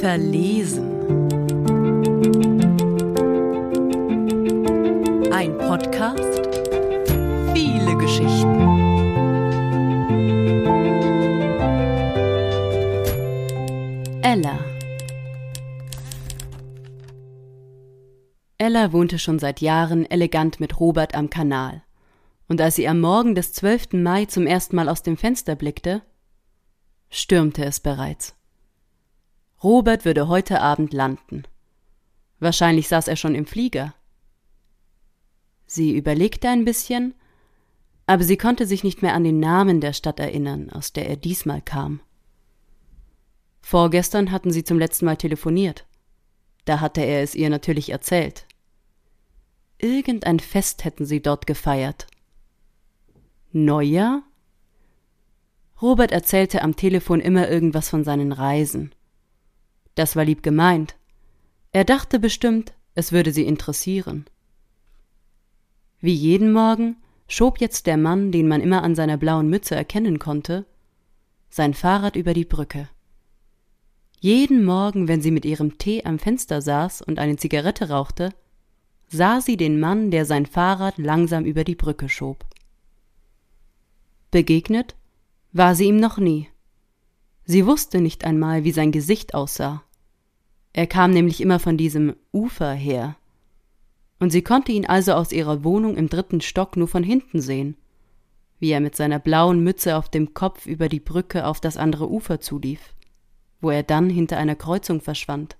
Verlesen. Ein Podcast. Viele Geschichten. Ella. Ella wohnte schon seit Jahren elegant mit Robert am Kanal. Und als sie am Morgen des 12. Mai zum ersten Mal aus dem Fenster blickte, stürmte es bereits. Robert würde heute Abend landen. Wahrscheinlich saß er schon im Flieger. Sie überlegte ein bisschen, aber sie konnte sich nicht mehr an den Namen der Stadt erinnern, aus der er diesmal kam. Vorgestern hatten sie zum letzten Mal telefoniert. Da hatte er es ihr natürlich erzählt. Irgendein Fest hätten sie dort gefeiert. Neujahr? Robert erzählte am Telefon immer irgendwas von seinen Reisen. Das war lieb gemeint. Er dachte bestimmt, es würde sie interessieren. Wie jeden Morgen schob jetzt der Mann, den man immer an seiner blauen Mütze erkennen konnte, sein Fahrrad über die Brücke. Jeden Morgen, wenn sie mit ihrem Tee am Fenster saß und eine Zigarette rauchte, sah sie den Mann, der sein Fahrrad langsam über die Brücke schob. Begegnet war sie ihm noch nie. Sie wusste nicht einmal, wie sein Gesicht aussah. Er kam nämlich immer von diesem Ufer her. Und sie konnte ihn also aus ihrer Wohnung im dritten Stock nur von hinten sehen, wie er mit seiner blauen Mütze auf dem Kopf über die Brücke auf das andere Ufer zulief, wo er dann hinter einer Kreuzung verschwand.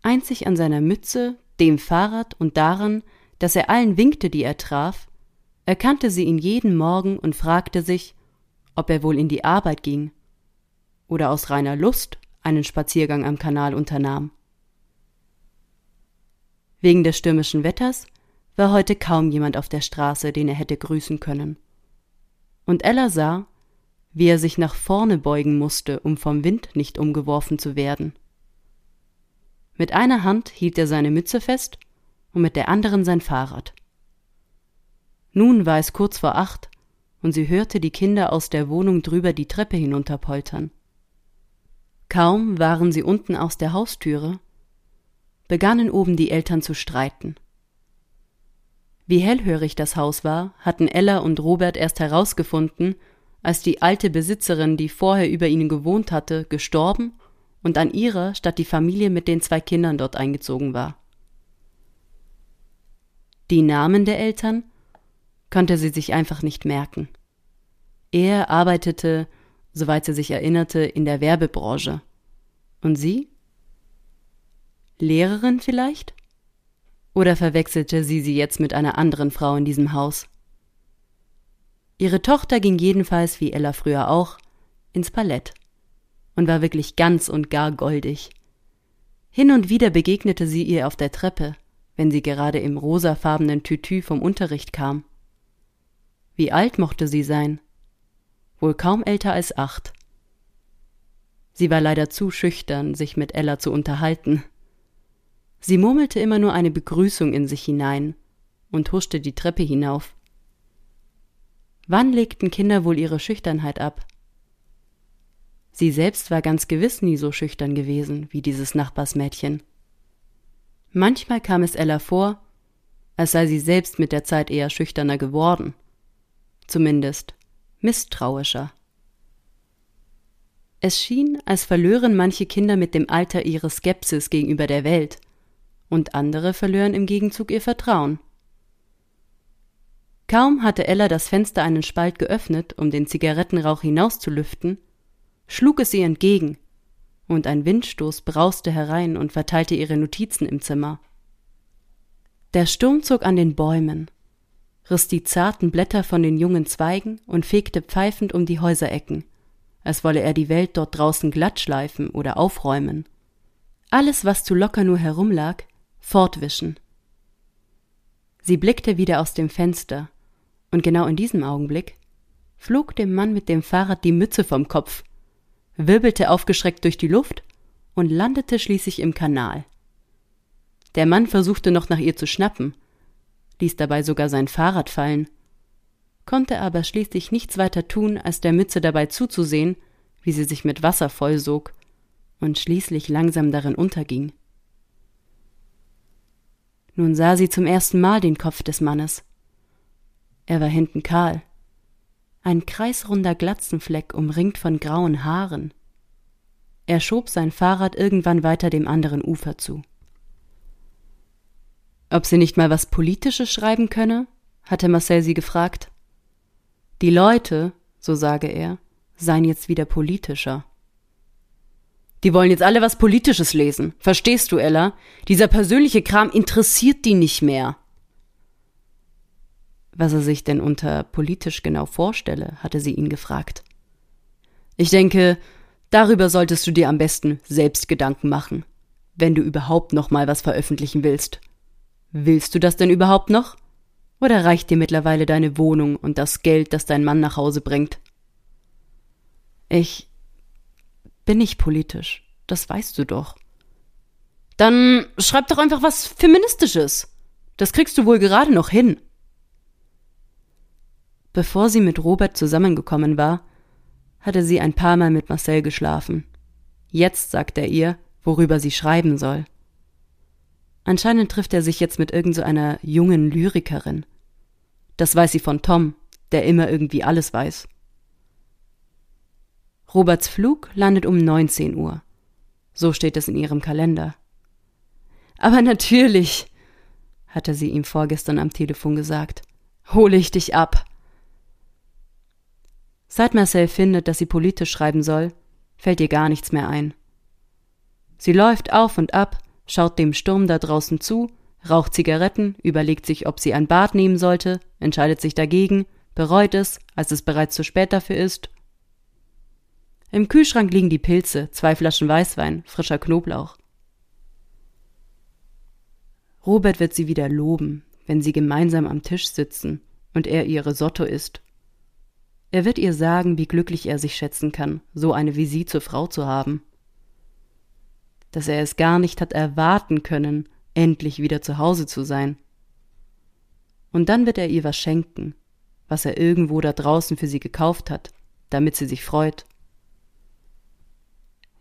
Einzig an seiner Mütze, dem Fahrrad und daran, dass er allen winkte, die er traf, erkannte sie ihn jeden Morgen und fragte sich, ob er wohl in die Arbeit ging oder aus reiner Lust einen Spaziergang am Kanal unternahm. Wegen des stürmischen Wetters war heute kaum jemand auf der Straße, den er hätte grüßen können. Und Ella sah, wie er sich nach vorne beugen musste, um vom Wind nicht umgeworfen zu werden. Mit einer Hand hielt er seine Mütze fest und mit der anderen sein Fahrrad. Nun war es kurz vor acht, und sie hörte die Kinder aus der Wohnung drüber die Treppe hinunterpoltern. Kaum waren sie unten aus der Haustüre, begannen oben die Eltern zu streiten. Wie hellhörig das Haus war, hatten Ella und Robert erst herausgefunden, als die alte Besitzerin, die vorher über ihnen gewohnt hatte, gestorben und an ihrer statt die Familie mit den zwei Kindern dort eingezogen war. Die Namen der Eltern konnte sie sich einfach nicht merken. Er arbeitete, soweit sie sich erinnerte, in der Werbebranche. Und sie? Lehrerin vielleicht? Oder verwechselte sie sie jetzt mit einer anderen Frau in diesem Haus? Ihre Tochter ging jedenfalls, wie Ella früher auch, ins Palett und war wirklich ganz und gar goldig. Hin und wieder begegnete sie ihr auf der Treppe, wenn sie gerade im rosafarbenen Tütü vom Unterricht kam. Wie alt mochte sie sein? Wohl kaum älter als acht. Sie war leider zu schüchtern, sich mit Ella zu unterhalten. Sie murmelte immer nur eine Begrüßung in sich hinein und huschte die Treppe hinauf. Wann legten Kinder wohl ihre Schüchternheit ab? Sie selbst war ganz gewiss nie so schüchtern gewesen wie dieses Nachbarsmädchen. Manchmal kam es Ella vor, als sei sie selbst mit der Zeit eher schüchterner geworden zumindest misstrauischer. Es schien, als verlören manche Kinder mit dem Alter ihre Skepsis gegenüber der Welt, und andere verlören im Gegenzug ihr Vertrauen. Kaum hatte Ella das Fenster einen Spalt geöffnet, um den Zigarettenrauch hinauszulüften, schlug es ihr entgegen, und ein Windstoß brauste herein und verteilte ihre Notizen im Zimmer. Der Sturm zog an den Bäumen, riss die zarten Blätter von den jungen Zweigen und fegte pfeifend um die Häuserecken, als wolle er die Welt dort draußen glatt schleifen oder aufräumen. Alles, was zu locker nur herumlag, fortwischen. Sie blickte wieder aus dem Fenster, und genau in diesem Augenblick flog dem Mann mit dem Fahrrad die Mütze vom Kopf, wirbelte aufgeschreckt durch die Luft und landete schließlich im Kanal. Der Mann versuchte noch nach ihr zu schnappen, ließ dabei sogar sein Fahrrad fallen. konnte aber schließlich nichts weiter tun, als der Mütze dabei zuzusehen, wie sie sich mit Wasser vollsog und schließlich langsam darin unterging. Nun sah sie zum ersten Mal den Kopf des Mannes. Er war hinten kahl. Ein kreisrunder Glatzenfleck umringt von grauen Haaren. Er schob sein Fahrrad irgendwann weiter dem anderen Ufer zu. Ob sie nicht mal was Politisches schreiben könne? hatte Marcel sie gefragt. Die Leute, so sage er, seien jetzt wieder politischer. Die wollen jetzt alle was Politisches lesen. Verstehst du, Ella? Dieser persönliche Kram interessiert die nicht mehr. Was er sich denn unter politisch genau vorstelle, hatte sie ihn gefragt. Ich denke, darüber solltest du dir am besten selbst Gedanken machen, wenn du überhaupt noch mal was veröffentlichen willst. Willst du das denn überhaupt noch? Oder reicht dir mittlerweile deine Wohnung und das Geld, das dein Mann nach Hause bringt? Ich bin nicht politisch, das weißt du doch. Dann schreib doch einfach was Feministisches. Das kriegst du wohl gerade noch hin. Bevor sie mit Robert zusammengekommen war, hatte sie ein paar Mal mit Marcel geschlafen. Jetzt sagt er ihr, worüber sie schreiben soll. Anscheinend trifft er sich jetzt mit irgendeiner so jungen Lyrikerin. Das weiß sie von Tom, der immer irgendwie alles weiß. Roberts Flug landet um 19 Uhr. So steht es in ihrem Kalender. Aber natürlich, hatte sie ihm vorgestern am Telefon gesagt, hole ich dich ab. Seit Marcel findet, dass sie politisch schreiben soll, fällt ihr gar nichts mehr ein. Sie läuft auf und ab, schaut dem Sturm da draußen zu, raucht Zigaretten, überlegt sich, ob sie ein Bad nehmen sollte, entscheidet sich dagegen, bereut es, als es bereits zu spät dafür ist im Kühlschrank liegen die Pilze, zwei Flaschen Weißwein, frischer Knoblauch. Robert wird sie wieder loben, wenn sie gemeinsam am Tisch sitzen und er ihr Risotto isst. Er wird ihr sagen, wie glücklich er sich schätzen kann, so eine wie sie zur Frau zu haben. Dass er es gar nicht hat erwarten können, endlich wieder zu Hause zu sein. Und dann wird er ihr was schenken, was er irgendwo da draußen für sie gekauft hat, damit sie sich freut.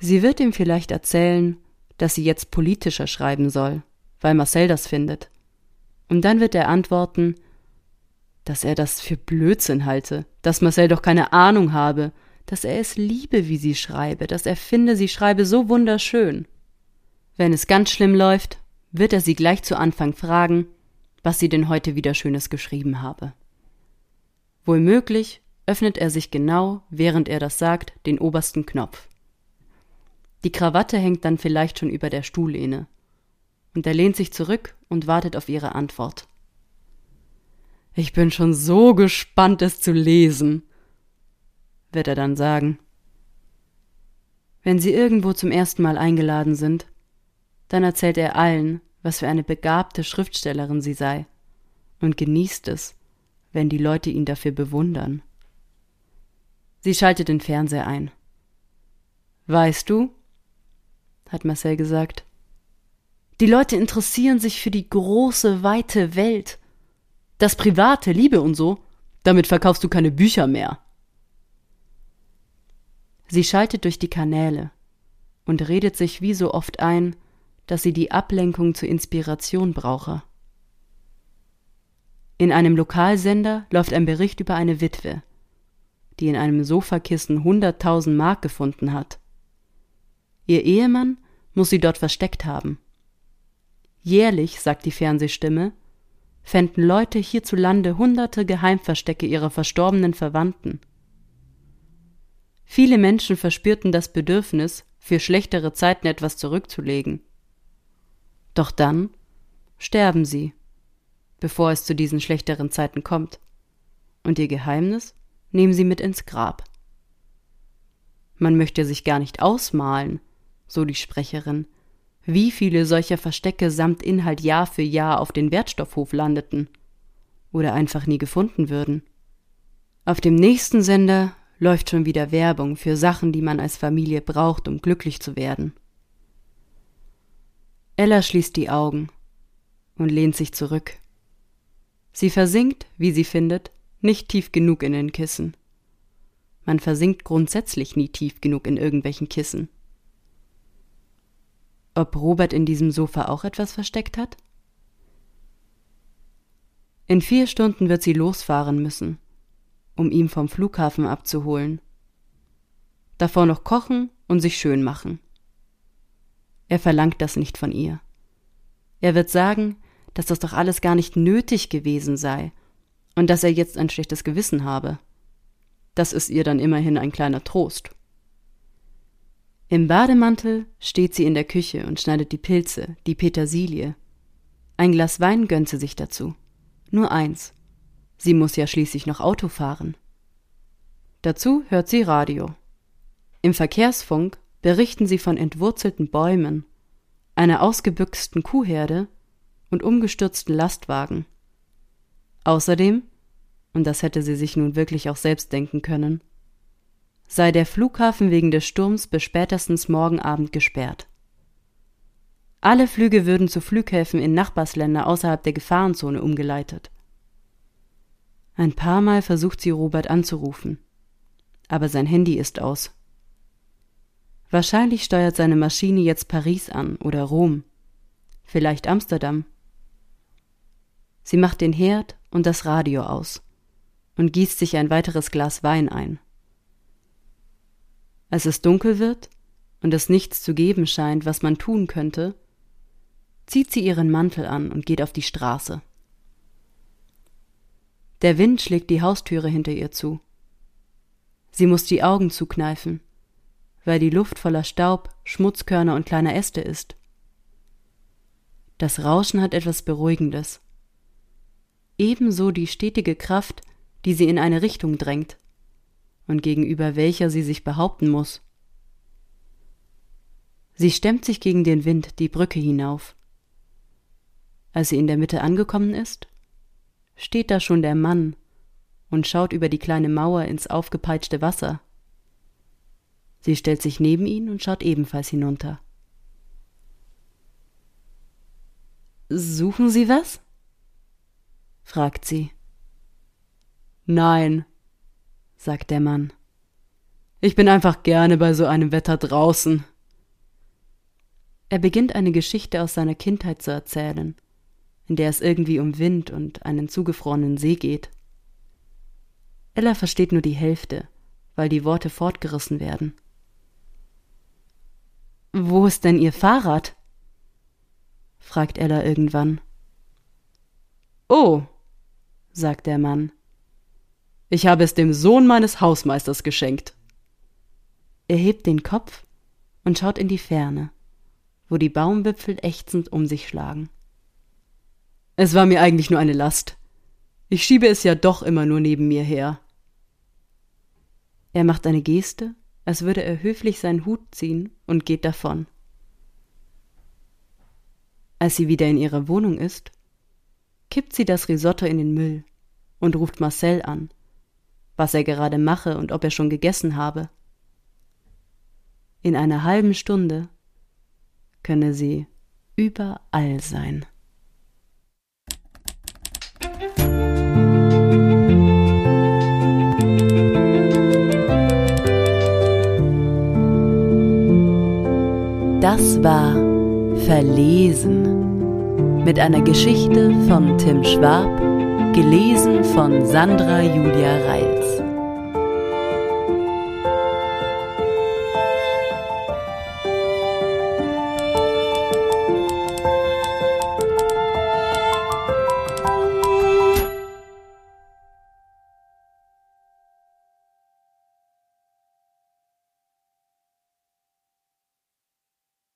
Sie wird ihm vielleicht erzählen, dass sie jetzt politischer schreiben soll, weil Marcel das findet. Und dann wird er antworten, dass er das für Blödsinn halte, dass Marcel doch keine Ahnung habe, dass er es liebe, wie sie schreibe, dass er finde, sie schreibe so wunderschön. Wenn es ganz schlimm läuft, wird er sie gleich zu Anfang fragen, was sie denn heute wieder Schönes geschrieben habe. Wohlmöglich öffnet er sich genau, während er das sagt, den obersten Knopf. Die Krawatte hängt dann vielleicht schon über der Stuhllehne. Und er lehnt sich zurück und wartet auf ihre Antwort. Ich bin schon so gespannt, es zu lesen, wird er dann sagen. Wenn sie irgendwo zum ersten Mal eingeladen sind, dann erzählt er allen, was für eine begabte Schriftstellerin sie sei, und genießt es, wenn die Leute ihn dafür bewundern. Sie schaltet den Fernseher ein. Weißt du, hat Marcel gesagt. Die Leute interessieren sich für die große, weite Welt. Das Private, Liebe und so, damit verkaufst du keine Bücher mehr. Sie schaltet durch die Kanäle und redet sich wie so oft ein, dass sie die Ablenkung zur Inspiration brauche. In einem Lokalsender läuft ein Bericht über eine Witwe, die in einem Sofakissen hunderttausend Mark gefunden hat. Ihr Ehemann muss sie dort versteckt haben. Jährlich, sagt die Fernsehstimme, fänden Leute hierzulande hunderte Geheimverstecke ihrer verstorbenen Verwandten. Viele Menschen verspürten das Bedürfnis, für schlechtere Zeiten etwas zurückzulegen. Doch dann sterben sie, bevor es zu diesen schlechteren Zeiten kommt, und ihr Geheimnis nehmen sie mit ins Grab. Man möchte sich gar nicht ausmalen, so die Sprecherin, wie viele solcher Verstecke samt Inhalt Jahr für Jahr auf den Wertstoffhof landeten oder einfach nie gefunden würden. Auf dem nächsten Sender läuft schon wieder Werbung für Sachen, die man als Familie braucht, um glücklich zu werden. Ella schließt die Augen und lehnt sich zurück. Sie versinkt, wie sie findet, nicht tief genug in den Kissen. Man versinkt grundsätzlich nie tief genug in irgendwelchen Kissen. Ob Robert in diesem Sofa auch etwas versteckt hat? In vier Stunden wird sie losfahren müssen, um ihn vom Flughafen abzuholen. Davor noch kochen und sich schön machen. Er verlangt das nicht von ihr. Er wird sagen, dass das doch alles gar nicht nötig gewesen sei und dass er jetzt ein schlechtes Gewissen habe. Das ist ihr dann immerhin ein kleiner Trost. Im Bademantel steht sie in der Küche und schneidet die Pilze, die Petersilie. Ein Glas Wein gönnt sie sich dazu. Nur eins. Sie muss ja schließlich noch Auto fahren. Dazu hört sie Radio. Im Verkehrsfunk berichten sie von entwurzelten Bäumen, einer ausgebüchsten Kuhherde und umgestürzten Lastwagen. Außerdem und das hätte sie sich nun wirklich auch selbst denken können, sei der Flughafen wegen des Sturms bis spätestens morgen Abend gesperrt. Alle Flüge würden zu Flughäfen in Nachbarsländer außerhalb der Gefahrenzone umgeleitet. Ein paar Mal versucht sie Robert anzurufen, aber sein Handy ist aus. Wahrscheinlich steuert seine Maschine jetzt Paris an oder Rom, vielleicht Amsterdam. Sie macht den Herd und das Radio aus und gießt sich ein weiteres Glas Wein ein. Als es dunkel wird und es nichts zu geben scheint, was man tun könnte, zieht sie ihren Mantel an und geht auf die Straße. Der Wind schlägt die Haustüre hinter ihr zu. Sie muss die Augen zukneifen, weil die Luft voller Staub, Schmutzkörner und kleiner Äste ist. Das Rauschen hat etwas Beruhigendes. Ebenso die stetige Kraft, die sie in eine Richtung drängt und gegenüber welcher sie sich behaupten muss. Sie stemmt sich gegen den Wind die Brücke hinauf. Als sie in der Mitte angekommen ist, steht da schon der Mann und schaut über die kleine Mauer ins aufgepeitschte Wasser. Sie stellt sich neben ihn und schaut ebenfalls hinunter. Suchen Sie was? fragt sie. Nein, sagt der Mann. Ich bin einfach gerne bei so einem Wetter draußen. Er beginnt eine Geschichte aus seiner Kindheit zu erzählen, in der es irgendwie um Wind und einen zugefrorenen See geht. Ella versteht nur die Hälfte, weil die Worte fortgerissen werden. Wo ist denn Ihr Fahrrad? fragt Ella irgendwann. Oh, sagt der Mann. Ich habe es dem Sohn meines Hausmeisters geschenkt. Er hebt den Kopf und schaut in die Ferne, wo die Baumwipfel ächzend um sich schlagen. Es war mir eigentlich nur eine Last. Ich schiebe es ja doch immer nur neben mir her. Er macht eine Geste, als würde er höflich seinen Hut ziehen und geht davon. Als sie wieder in ihrer Wohnung ist, kippt sie das Risotto in den Müll und ruft Marcel an, was er gerade mache und ob er schon gegessen habe. In einer halben Stunde könne sie überall sein. Das war Verlesen mit einer Geschichte von Tim Schwab, gelesen von Sandra Julia Reif.